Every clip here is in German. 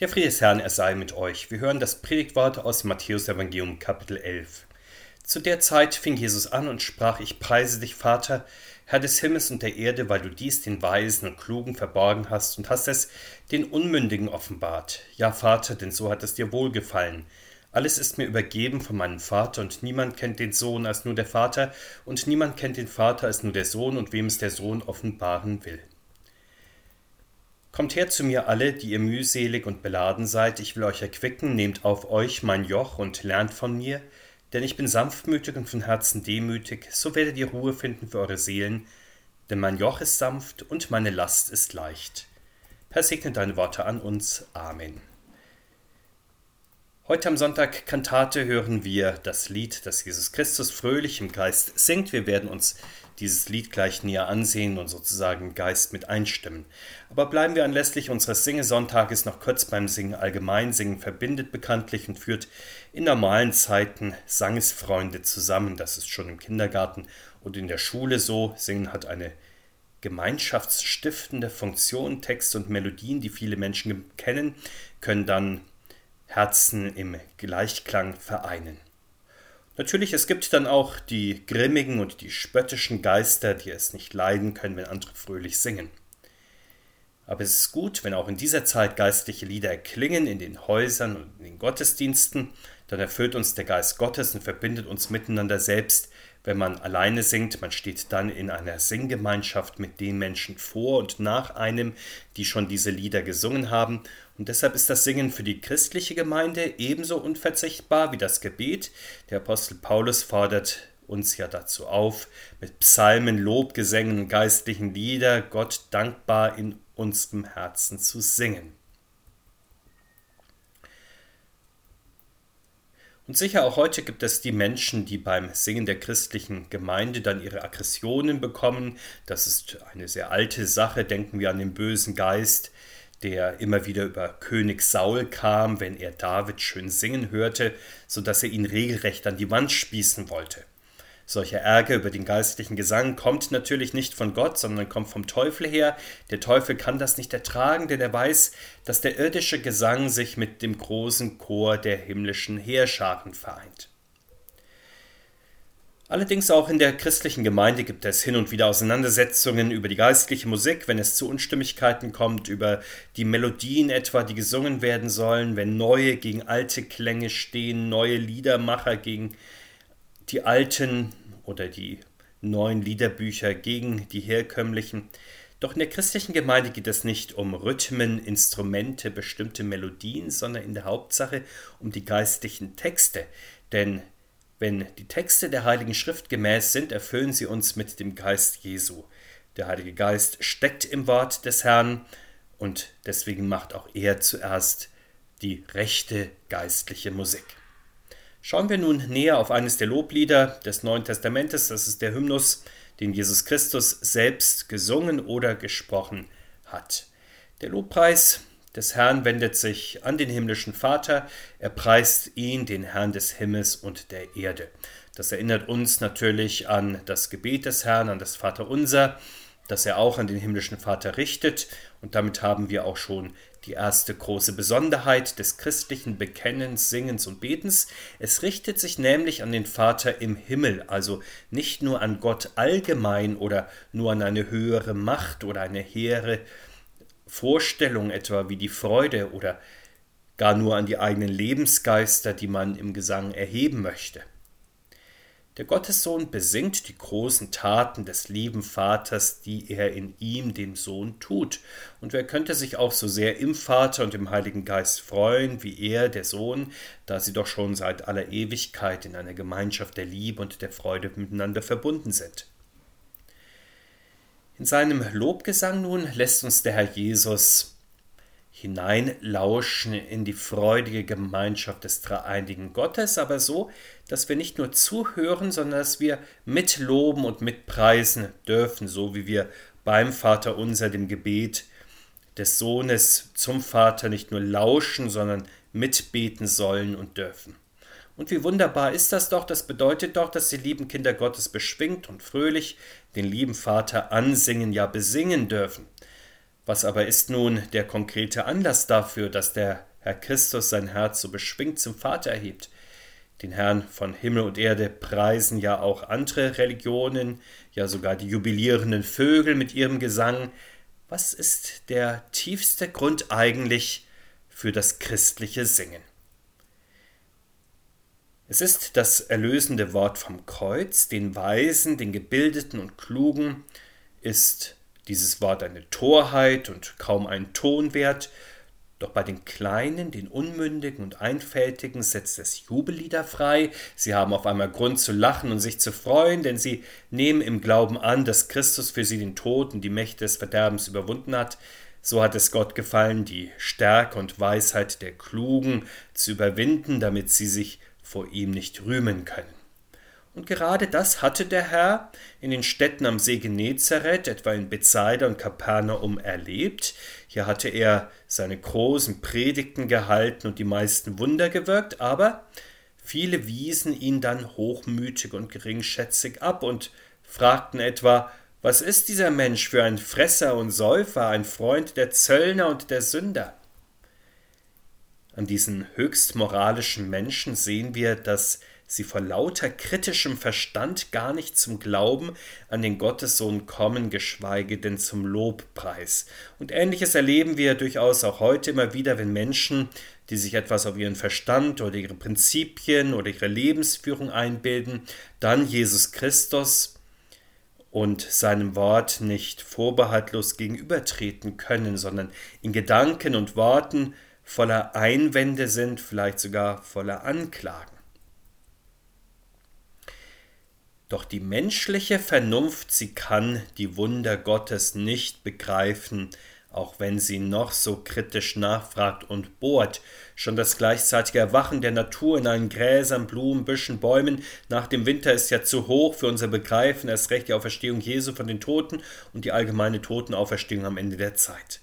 Der Friede des Herrn, er sei mit euch. Wir hören das Predigtwort aus Matthäus-Evangelium, Kapitel 11. Zu der Zeit fing Jesus an und sprach: Ich preise dich, Vater, Herr des Himmels und der Erde, weil du dies den Weisen und Klugen verborgen hast und hast es den Unmündigen offenbart. Ja, Vater, denn so hat es dir wohlgefallen. Alles ist mir übergeben von meinem Vater, und niemand kennt den Sohn als nur der Vater, und niemand kennt den Vater als nur der Sohn, und wem es der Sohn offenbaren will. Kommt her zu mir alle, die ihr mühselig und beladen seid, ich will euch erquicken, nehmt auf euch mein Joch und lernt von mir, denn ich bin sanftmütig und von Herzen demütig, so werdet ihr Ruhe finden für eure Seelen, denn mein Joch ist sanft und meine Last ist leicht. Herr, segne deine Worte an uns. Amen. Heute am Sonntag Kantate hören wir das Lied, das Jesus Christus fröhlich im Geist singt. Wir werden uns dieses Lied gleich näher ansehen und sozusagen Geist mit einstimmen. Aber bleiben wir anlässlich unseres Singesonntages noch kurz beim Singen allgemein. Singen verbindet bekanntlich und führt in normalen Zeiten Sangesfreunde zusammen. Das ist schon im Kindergarten und in der Schule so. Singen hat eine gemeinschaftsstiftende Funktion. Texte und Melodien, die viele Menschen kennen, können dann Herzen im Gleichklang vereinen. Natürlich, es gibt dann auch die grimmigen und die spöttischen Geister, die es nicht leiden können, wenn andere fröhlich singen. Aber es ist gut, wenn auch in dieser Zeit geistliche Lieder klingen in den Häusern und in den Gottesdiensten, dann erfüllt uns der Geist Gottes und verbindet uns miteinander selbst. Wenn man alleine singt, man steht dann in einer Singgemeinschaft mit den Menschen vor und nach einem, die schon diese Lieder gesungen haben und deshalb ist das Singen für die christliche Gemeinde ebenso unverzichtbar wie das Gebet. Der Apostel Paulus fordert uns ja dazu auf, mit Psalmen, Lobgesängen geistlichen Lieder Gott dankbar in unserem Herzen zu singen. Und sicher auch heute gibt es die Menschen, die beim Singen der christlichen Gemeinde dann ihre Aggressionen bekommen. Das ist eine sehr alte Sache. Denken wir an den bösen Geist, der immer wieder über König Saul kam, wenn er David schön singen hörte, so dass er ihn regelrecht an die Wand spießen wollte. Solcher Ärger über den geistlichen Gesang kommt natürlich nicht von Gott, sondern kommt vom Teufel her. Der Teufel kann das nicht ertragen, denn er weiß, dass der irdische Gesang sich mit dem großen Chor der himmlischen Heerscharen vereint. Allerdings auch in der christlichen Gemeinde gibt es hin und wieder Auseinandersetzungen über die geistliche Musik, wenn es zu Unstimmigkeiten kommt, über die Melodien etwa, die gesungen werden sollen, wenn neue gegen alte Klänge stehen, neue Liedermacher gegen die alten oder die neuen Liederbücher gegen die herkömmlichen. Doch in der christlichen Gemeinde geht es nicht um Rhythmen, Instrumente, bestimmte Melodien, sondern in der Hauptsache um die geistlichen Texte. Denn wenn die Texte der Heiligen Schrift gemäß sind, erfüllen sie uns mit dem Geist Jesu. Der Heilige Geist steckt im Wort des Herrn und deswegen macht auch er zuerst die rechte geistliche Musik. Schauen wir nun näher auf eines der Loblieder des Neuen Testamentes, das ist der Hymnus, den Jesus Christus selbst gesungen oder gesprochen hat. Der Lobpreis des Herrn wendet sich an den himmlischen Vater, er preist ihn, den Herrn des Himmels und der Erde. Das erinnert uns natürlich an das Gebet des Herrn, an das Vaterunser, das er auch an den himmlischen Vater richtet, und damit haben wir auch schon die erste große Besonderheit des christlichen Bekennens, Singens und Betens. Es richtet sich nämlich an den Vater im Himmel, also nicht nur an Gott allgemein oder nur an eine höhere Macht oder eine hehre Vorstellung etwa wie die Freude oder gar nur an die eigenen Lebensgeister, die man im Gesang erheben möchte. Der Gottessohn besingt die großen Taten des lieben Vaters, die er in ihm, dem Sohn, tut. Und wer könnte sich auch so sehr im Vater und im Heiligen Geist freuen, wie er, der Sohn, da sie doch schon seit aller Ewigkeit in einer Gemeinschaft der Liebe und der Freude miteinander verbunden sind. In seinem Lobgesang nun lässt uns der Herr Jesus hineinlauschen in die freudige Gemeinschaft des dreieinigen Gottes, aber so, dass wir nicht nur zuhören, sondern dass wir mitloben und mitpreisen dürfen, so wie wir beim Vater unser, dem Gebet des Sohnes zum Vater nicht nur lauschen, sondern mitbeten sollen und dürfen. Und wie wunderbar ist das doch, das bedeutet doch, dass die lieben Kinder Gottes beschwingt und fröhlich den lieben Vater ansingen, ja besingen dürfen. Was aber ist nun der konkrete Anlass dafür, dass der Herr Christus sein Herz so beschwingt zum Vater erhebt? Den Herrn von Himmel und Erde preisen ja auch andere Religionen, ja sogar die jubilierenden Vögel mit ihrem Gesang. Was ist der tiefste Grund eigentlich für das christliche Singen? Es ist das erlösende Wort vom Kreuz, den Weisen, den Gebildeten und Klugen ist dieses Wort eine Torheit und kaum ein Ton wert, doch bei den Kleinen, den Unmündigen und Einfältigen setzt es Jubellieder frei. Sie haben auf einmal Grund zu lachen und sich zu freuen, denn sie nehmen im Glauben an, dass Christus für sie den Tod und die Mächte des Verderbens überwunden hat. So hat es Gott gefallen, die Stärke und Weisheit der Klugen zu überwinden, damit sie sich vor ihm nicht rühmen können. Und gerade das hatte der Herr in den Städten am See Genezareth, etwa in Bethsaida und Kapernaum, erlebt. Hier hatte er seine großen Predigten gehalten und die meisten Wunder gewirkt, aber viele wiesen ihn dann hochmütig und geringschätzig ab und fragten etwa, was ist dieser Mensch für ein Fresser und Säufer, ein Freund der Zöllner und der Sünder? An diesen höchst moralischen Menschen sehen wir, dass sie vor lauter kritischem Verstand gar nicht zum Glauben an den Gottessohn kommen, geschweige denn zum Lobpreis. Und ähnliches erleben wir durchaus auch heute immer wieder, wenn Menschen, die sich etwas auf ihren Verstand oder ihre Prinzipien oder ihre Lebensführung einbilden, dann Jesus Christus und seinem Wort nicht vorbehaltlos gegenübertreten können, sondern in Gedanken und Worten voller Einwände sind, vielleicht sogar voller Anklagen. Doch die menschliche Vernunft, sie kann die Wunder Gottes nicht begreifen, auch wenn sie noch so kritisch nachfragt und bohrt. Schon das gleichzeitige Erwachen der Natur in allen Gräsern, Blumen, Büschen, Bäumen nach dem Winter ist ja zu hoch für unser Begreifen, erst recht die Auferstehung Jesu von den Toten und die allgemeine Totenauferstehung am Ende der Zeit.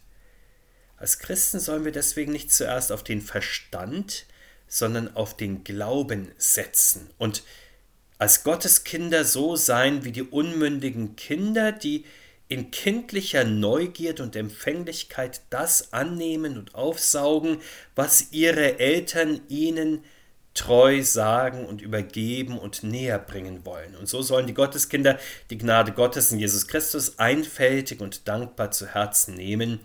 Als Christen sollen wir deswegen nicht zuerst auf den Verstand, sondern auf den Glauben setzen und als Gotteskinder so sein wie die unmündigen Kinder, die in kindlicher Neugierde und Empfänglichkeit das annehmen und aufsaugen, was ihre Eltern ihnen treu sagen und übergeben und näher bringen wollen. Und so sollen die Gotteskinder die Gnade Gottes in Jesus Christus einfältig und dankbar zu Herzen nehmen.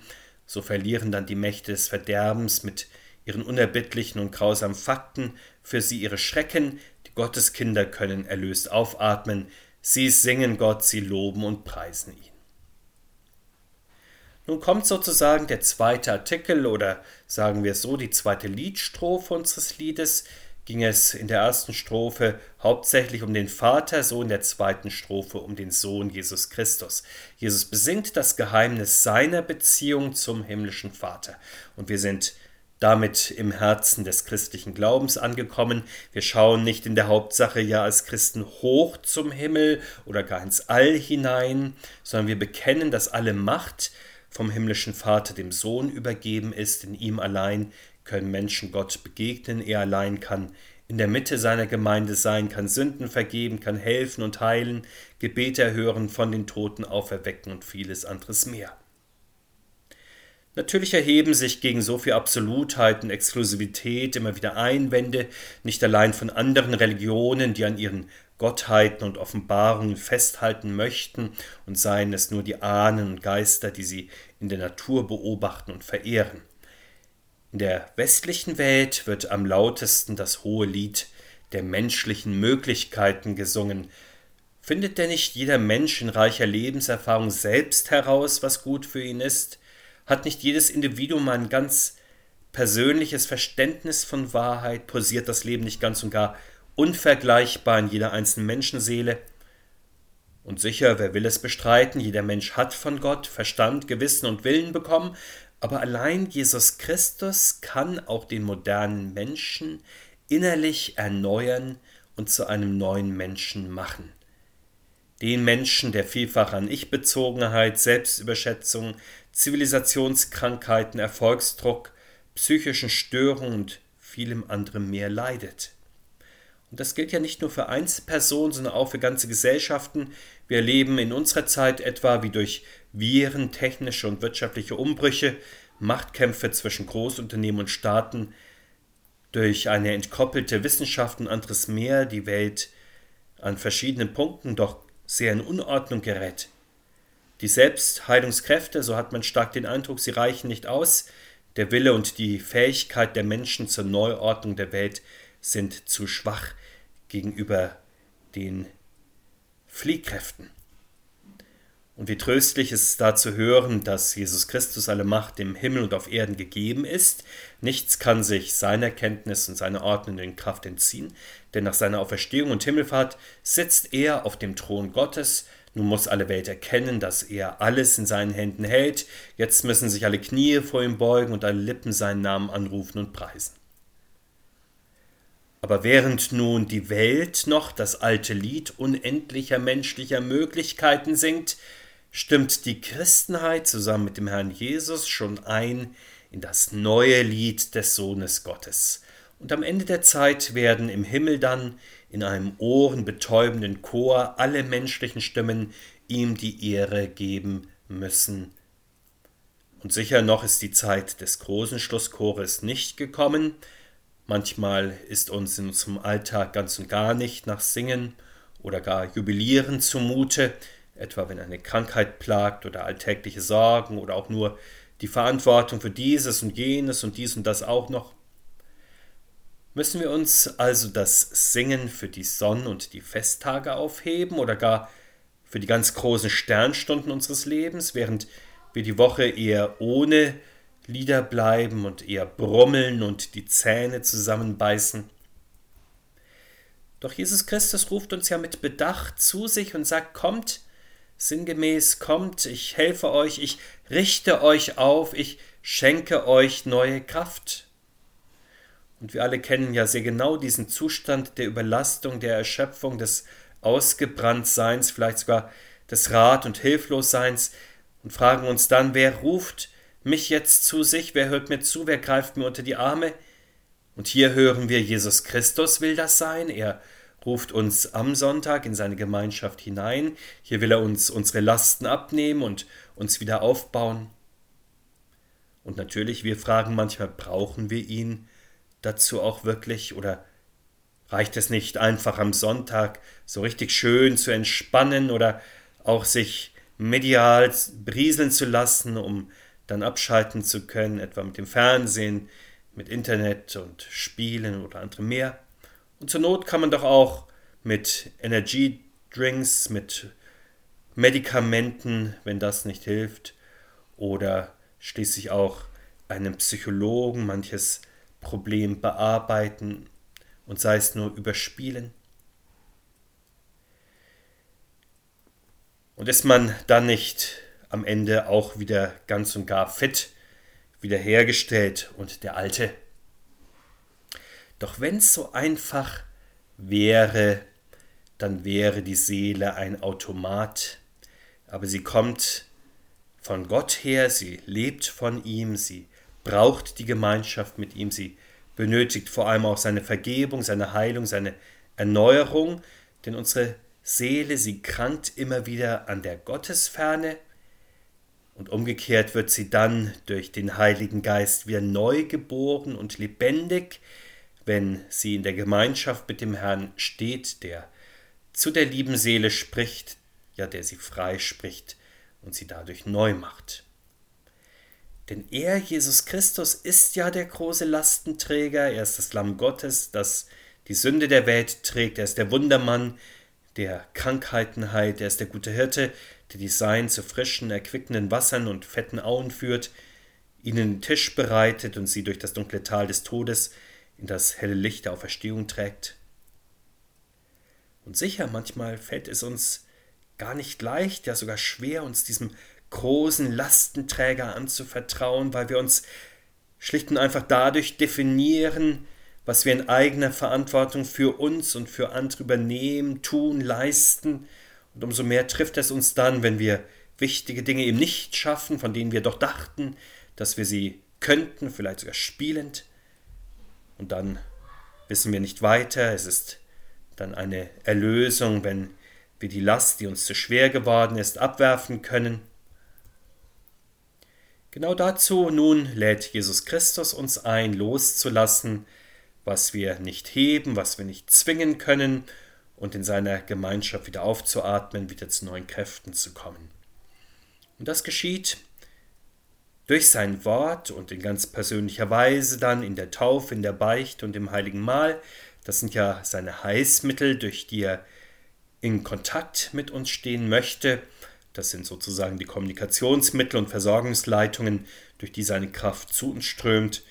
So verlieren dann die Mächte des Verderbens mit ihren unerbittlichen und grausamen Fakten für sie ihre Schrecken, Gottes Kinder können erlöst aufatmen, sie singen Gott, sie loben und preisen ihn. Nun kommt sozusagen der zweite Artikel oder sagen wir so, die zweite Liedstrophe unseres Liedes. Ging es in der ersten Strophe hauptsächlich um den Vater, so in der zweiten Strophe um den Sohn Jesus Christus. Jesus besingt das Geheimnis seiner Beziehung zum himmlischen Vater. Und wir sind damit im Herzen des christlichen Glaubens angekommen. Wir schauen nicht in der Hauptsache ja als Christen hoch zum Himmel oder gar ins All hinein, sondern wir bekennen, dass alle Macht vom himmlischen Vater dem Sohn übergeben ist. In ihm allein können Menschen Gott begegnen. Er allein kann in der Mitte seiner Gemeinde sein, kann Sünden vergeben, kann helfen und heilen, Gebete erhören, von den Toten auferwecken und vieles anderes mehr. Natürlich erheben sich gegen so viel Absolutheit und Exklusivität immer wieder Einwände, nicht allein von anderen Religionen, die an ihren Gottheiten und Offenbarungen festhalten möchten und seien es nur die Ahnen und Geister, die sie in der Natur beobachten und verehren. In der westlichen Welt wird am lautesten das hohe Lied der menschlichen Möglichkeiten gesungen. Findet denn nicht jeder Mensch in reicher Lebenserfahrung selbst heraus, was gut für ihn ist? Hat nicht jedes Individuum ein ganz persönliches Verständnis von Wahrheit? Posiert das Leben nicht ganz und gar unvergleichbar in jeder einzelnen Menschenseele? Und sicher, wer will es bestreiten? Jeder Mensch hat von Gott Verstand, Gewissen und Willen bekommen, aber allein Jesus Christus kann auch den modernen Menschen innerlich erneuern und zu einem neuen Menschen machen. Den Menschen, der vielfach an Ich-Bezogenheit, Selbstüberschätzung, Zivilisationskrankheiten, Erfolgsdruck, psychischen Störungen und vielem anderem mehr leidet. Und das gilt ja nicht nur für Einzelpersonen, sondern auch für ganze Gesellschaften. Wir erleben in unserer Zeit etwa, wie durch Viren, technische und wirtschaftliche Umbrüche, Machtkämpfe zwischen Großunternehmen und Staaten, durch eine entkoppelte Wissenschaft und anderes mehr die Welt an verschiedenen Punkten doch sehr in Unordnung gerät. Die Selbstheilungskräfte, so hat man stark den Eindruck, sie reichen nicht aus, der Wille und die Fähigkeit der Menschen zur Neuordnung der Welt sind zu schwach gegenüber den Fliehkräften. Und wie tröstlich ist es da zu hören, dass Jesus Christus alle Macht im Himmel und auf Erden gegeben ist. Nichts kann sich seiner Kenntnis und seiner ordnenden Kraft entziehen, denn nach seiner Auferstehung und Himmelfahrt sitzt er auf dem Thron Gottes. Nun muss alle Welt erkennen, dass er alles in seinen Händen hält. Jetzt müssen sich alle Knie vor ihm beugen und alle Lippen seinen Namen anrufen und preisen. Aber während nun die Welt noch das alte Lied unendlicher menschlicher Möglichkeiten singt, stimmt die Christenheit zusammen mit dem Herrn Jesus schon ein in das neue Lied des Sohnes Gottes. Und am Ende der Zeit werden im Himmel dann in einem ohrenbetäubenden Chor alle menschlichen Stimmen ihm die Ehre geben müssen. Und sicher noch ist die Zeit des großen Schlusschores nicht gekommen. Manchmal ist uns in unserem Alltag ganz und gar nicht nach Singen oder gar Jubilieren zumute etwa wenn eine Krankheit plagt oder alltägliche Sorgen oder auch nur die Verantwortung für dieses und jenes und dies und das auch noch. Müssen wir uns also das Singen für die Sonn- und die Festtage aufheben oder gar für die ganz großen Sternstunden unseres Lebens, während wir die Woche eher ohne Lieder bleiben und eher brummeln und die Zähne zusammenbeißen? Doch Jesus Christus ruft uns ja mit Bedacht zu sich und sagt, kommt, sinngemäß kommt, ich helfe euch, ich richte euch auf, ich schenke euch neue Kraft. Und wir alle kennen ja sehr genau diesen Zustand der Überlastung, der Erschöpfung, des Ausgebranntseins, vielleicht sogar des Rat- und Hilflosseins und fragen uns dann, wer ruft mich jetzt zu sich, wer hört mir zu, wer greift mir unter die Arme? Und hier hören wir, Jesus Christus will das sein, er ruft uns am Sonntag in seine Gemeinschaft hinein. Hier will er uns unsere Lasten abnehmen und uns wieder aufbauen. Und natürlich, wir fragen manchmal, brauchen wir ihn dazu auch wirklich oder reicht es nicht einfach am Sonntag so richtig schön zu entspannen oder auch sich medial brieseln zu lassen, um dann abschalten zu können, etwa mit dem Fernsehen, mit Internet und Spielen oder anderem mehr? Und zur Not kann man doch auch mit Energiedrinks, mit Medikamenten, wenn das nicht hilft, oder schließlich auch einem Psychologen manches Problem bearbeiten und sei es nur überspielen. Und ist man dann nicht am Ende auch wieder ganz und gar fit, wiederhergestellt und der alte doch wenn es so einfach wäre, dann wäre die Seele ein Automat, aber sie kommt von Gott her, sie lebt von ihm, sie braucht die Gemeinschaft mit ihm, sie benötigt vor allem auch seine Vergebung, seine Heilung, seine Erneuerung, denn unsere Seele, sie krankt immer wieder an der Gottesferne. Und umgekehrt wird sie dann durch den Heiligen Geist wieder neu geboren und lebendig, wenn sie in der Gemeinschaft mit dem Herrn steht, der zu der lieben Seele spricht, ja, der sie frei spricht und sie dadurch neu macht. Denn er, Jesus Christus, ist ja der große Lastenträger, er ist das Lamm Gottes, das die Sünde der Welt trägt, er ist der Wundermann, der Krankheiten heilt, er ist der gute Hirte, der die Sein zu frischen, erquickenden Wassern und fetten Auen führt, ihnen den Tisch bereitet und sie durch das dunkle Tal des Todes in das helle Licht der Auferstehung trägt. Und sicher, manchmal fällt es uns gar nicht leicht, ja sogar schwer, uns diesem großen Lastenträger anzuvertrauen, weil wir uns schlicht und einfach dadurch definieren, was wir in eigener Verantwortung für uns und für andere übernehmen, tun, leisten. Und umso mehr trifft es uns dann, wenn wir wichtige Dinge eben nicht schaffen, von denen wir doch dachten, dass wir sie könnten, vielleicht sogar spielend. Und dann wissen wir nicht weiter. Es ist dann eine Erlösung, wenn wir die Last, die uns zu schwer geworden ist, abwerfen können. Genau dazu nun lädt Jesus Christus uns ein, loszulassen, was wir nicht heben, was wir nicht zwingen können, und in seiner Gemeinschaft wieder aufzuatmen, wieder zu neuen Kräften zu kommen. Und das geschieht durch sein Wort und in ganz persönlicher Weise dann in der Taufe, in der Beicht und im heiligen Mahl. Das sind ja seine Heißmittel, durch die er in Kontakt mit uns stehen möchte. Das sind sozusagen die Kommunikationsmittel und Versorgungsleitungen, durch die seine Kraft zu uns strömt.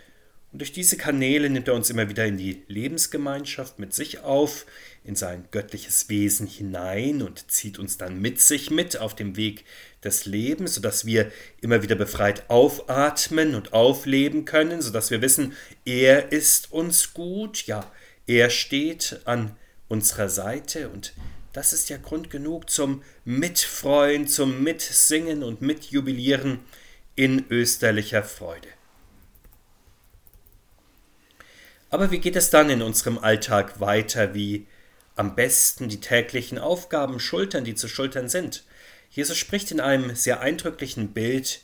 Und durch diese Kanäle nimmt er uns immer wieder in die Lebensgemeinschaft mit sich auf, in sein göttliches Wesen hinein und zieht uns dann mit sich mit auf dem Weg des Lebens, sodass wir immer wieder befreit aufatmen und aufleben können, sodass wir wissen, er ist uns gut, ja, er steht an unserer Seite und das ist ja Grund genug zum Mitfreuen, zum Mitsingen und Mitjubilieren in österlicher Freude. Aber wie geht es dann in unserem Alltag weiter, wie am besten die täglichen Aufgaben schultern, die zu schultern sind? Jesus spricht in einem sehr eindrücklichen Bild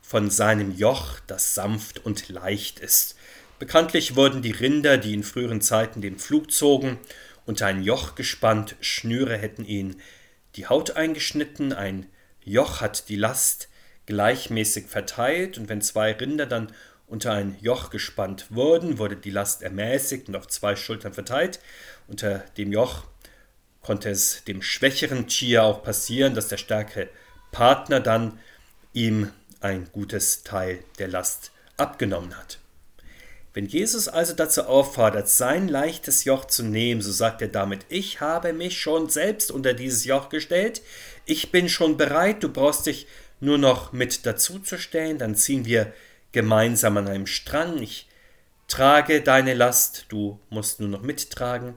von seinem Joch, das sanft und leicht ist. Bekanntlich wurden die Rinder, die in früheren Zeiten den Flug zogen, unter ein Joch gespannt, Schnüre hätten ihnen die Haut eingeschnitten, ein Joch hat die Last gleichmäßig verteilt, und wenn zwei Rinder dann unter ein Joch gespannt wurden, wurde die Last ermäßigt und auf zwei Schultern verteilt. Unter dem Joch konnte es dem schwächeren Tier auch passieren, dass der stärkere Partner dann ihm ein gutes Teil der Last abgenommen hat. Wenn Jesus also dazu auffordert, sein leichtes Joch zu nehmen, so sagt er damit, ich habe mich schon selbst unter dieses Joch gestellt, ich bin schon bereit, du brauchst dich nur noch mit dazuzustellen, dann ziehen wir gemeinsam an einem Strang. Ich trage deine Last, du musst nur noch mittragen,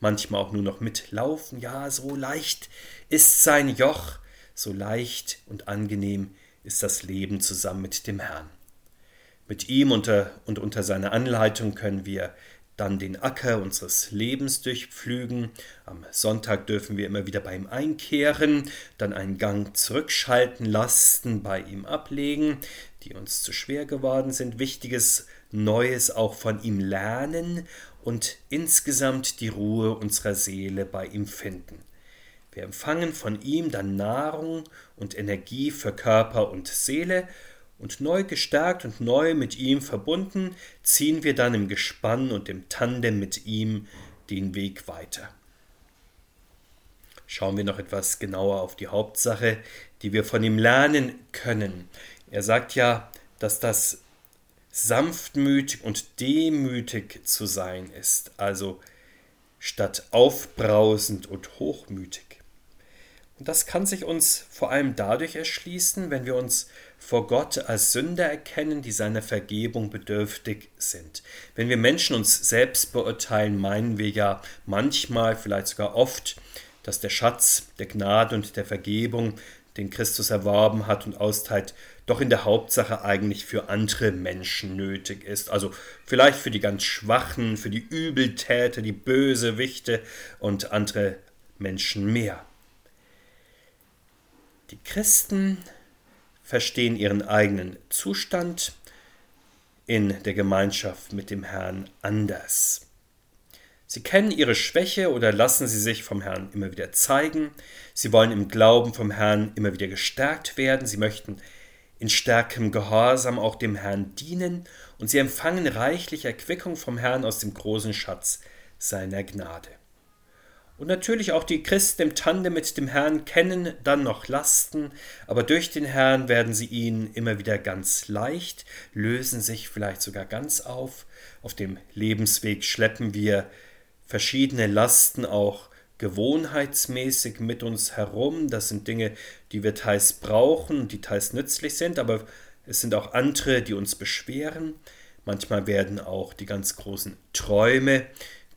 manchmal auch nur noch mitlaufen. Ja, so leicht ist sein Joch, so leicht und angenehm ist das Leben zusammen mit dem Herrn. Mit ihm unter, und unter seiner Anleitung können wir dann den Acker unseres Lebens durchpflügen. Am Sonntag dürfen wir immer wieder bei ihm einkehren, dann einen Gang zurückschalten, Lasten bei ihm ablegen, die uns zu schwer geworden sind, Wichtiges Neues auch von ihm lernen und insgesamt die Ruhe unserer Seele bei ihm finden. Wir empfangen von ihm dann Nahrung und Energie für Körper und Seele und neu gestärkt und neu mit ihm verbunden, ziehen wir dann im Gespann und im Tandem mit ihm den Weg weiter. Schauen wir noch etwas genauer auf die Hauptsache, die wir von ihm lernen können. Er sagt ja, dass das sanftmütig und demütig zu sein ist, also statt aufbrausend und hochmütig. Und das kann sich uns vor allem dadurch erschließen, wenn wir uns vor Gott als Sünder erkennen, die seiner Vergebung bedürftig sind. Wenn wir Menschen uns selbst beurteilen, meinen wir ja manchmal, vielleicht sogar oft, dass der Schatz der Gnade und der Vergebung, den Christus erworben hat und austeilt, doch in der Hauptsache eigentlich für andere Menschen nötig ist. Also vielleicht für die ganz Schwachen, für die Übeltäter, die Bösewichte und andere Menschen mehr. Die Christen verstehen ihren eigenen Zustand in der Gemeinschaft mit dem Herrn anders. Sie kennen ihre Schwäche oder lassen sie sich vom Herrn immer wieder zeigen. Sie wollen im Glauben vom Herrn immer wieder gestärkt werden. Sie möchten in stärkem Gehorsam auch dem Herrn dienen und sie empfangen reichlich Erquickung vom Herrn aus dem großen Schatz seiner Gnade. Und natürlich auch die Christen im Tandem mit dem Herrn kennen dann noch Lasten, aber durch den Herrn werden sie ihnen immer wieder ganz leicht, lösen sich vielleicht sogar ganz auf. Auf dem Lebensweg schleppen wir verschiedene Lasten auch gewohnheitsmäßig mit uns herum. Das sind Dinge, die wir teils brauchen, die teils nützlich sind, aber es sind auch andere, die uns beschweren. Manchmal werden auch die ganz großen Träume,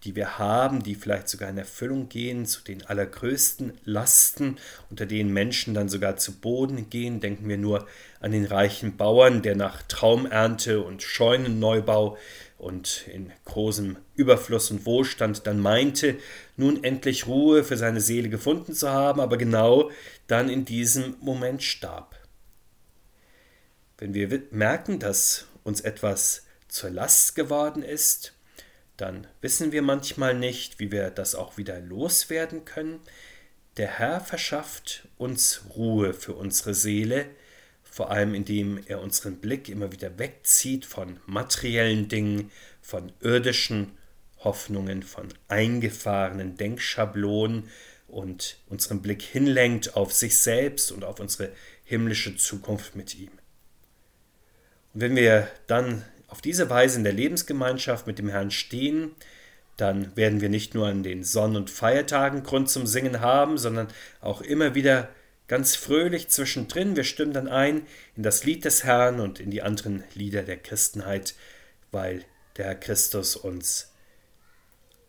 die wir haben, die vielleicht sogar in Erfüllung gehen, zu den allergrößten Lasten, unter denen Menschen dann sogar zu Boden gehen. Denken wir nur an den reichen Bauern, der nach Traumernte und Scheunenneubau und in großem Überfluss und Wohlstand dann meinte, nun endlich Ruhe für seine Seele gefunden zu haben, aber genau dann in diesem Moment starb. Wenn wir merken, dass uns etwas zur Last geworden ist, dann wissen wir manchmal nicht, wie wir das auch wieder loswerden können. Der Herr verschafft uns Ruhe für unsere Seele, vor allem indem er unseren Blick immer wieder wegzieht von materiellen Dingen, von irdischen Hoffnungen, von eingefahrenen Denkschablonen und unseren Blick hinlenkt auf sich selbst und auf unsere himmlische Zukunft mit ihm. Und wenn wir dann auf diese Weise in der Lebensgemeinschaft mit dem Herrn stehen, dann werden wir nicht nur an den Sonn- und Feiertagen Grund zum Singen haben, sondern auch immer wieder ganz fröhlich zwischendrin. Wir stimmen dann ein in das Lied des Herrn und in die anderen Lieder der Christenheit, weil der Herr Christus uns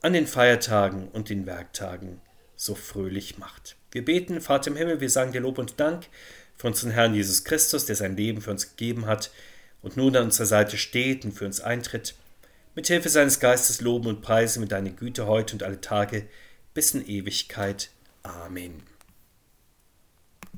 an den Feiertagen und den Werktagen so fröhlich macht. Wir beten, Vater im Himmel, wir sagen dir Lob und Dank für unseren Herrn Jesus Christus, der sein Leben für uns gegeben hat und nun an unserer Seite steht und für uns eintritt. Mit Hilfe seines Geistes loben und preisen wir deine Güte heute und alle Tage bis in Ewigkeit. Amen.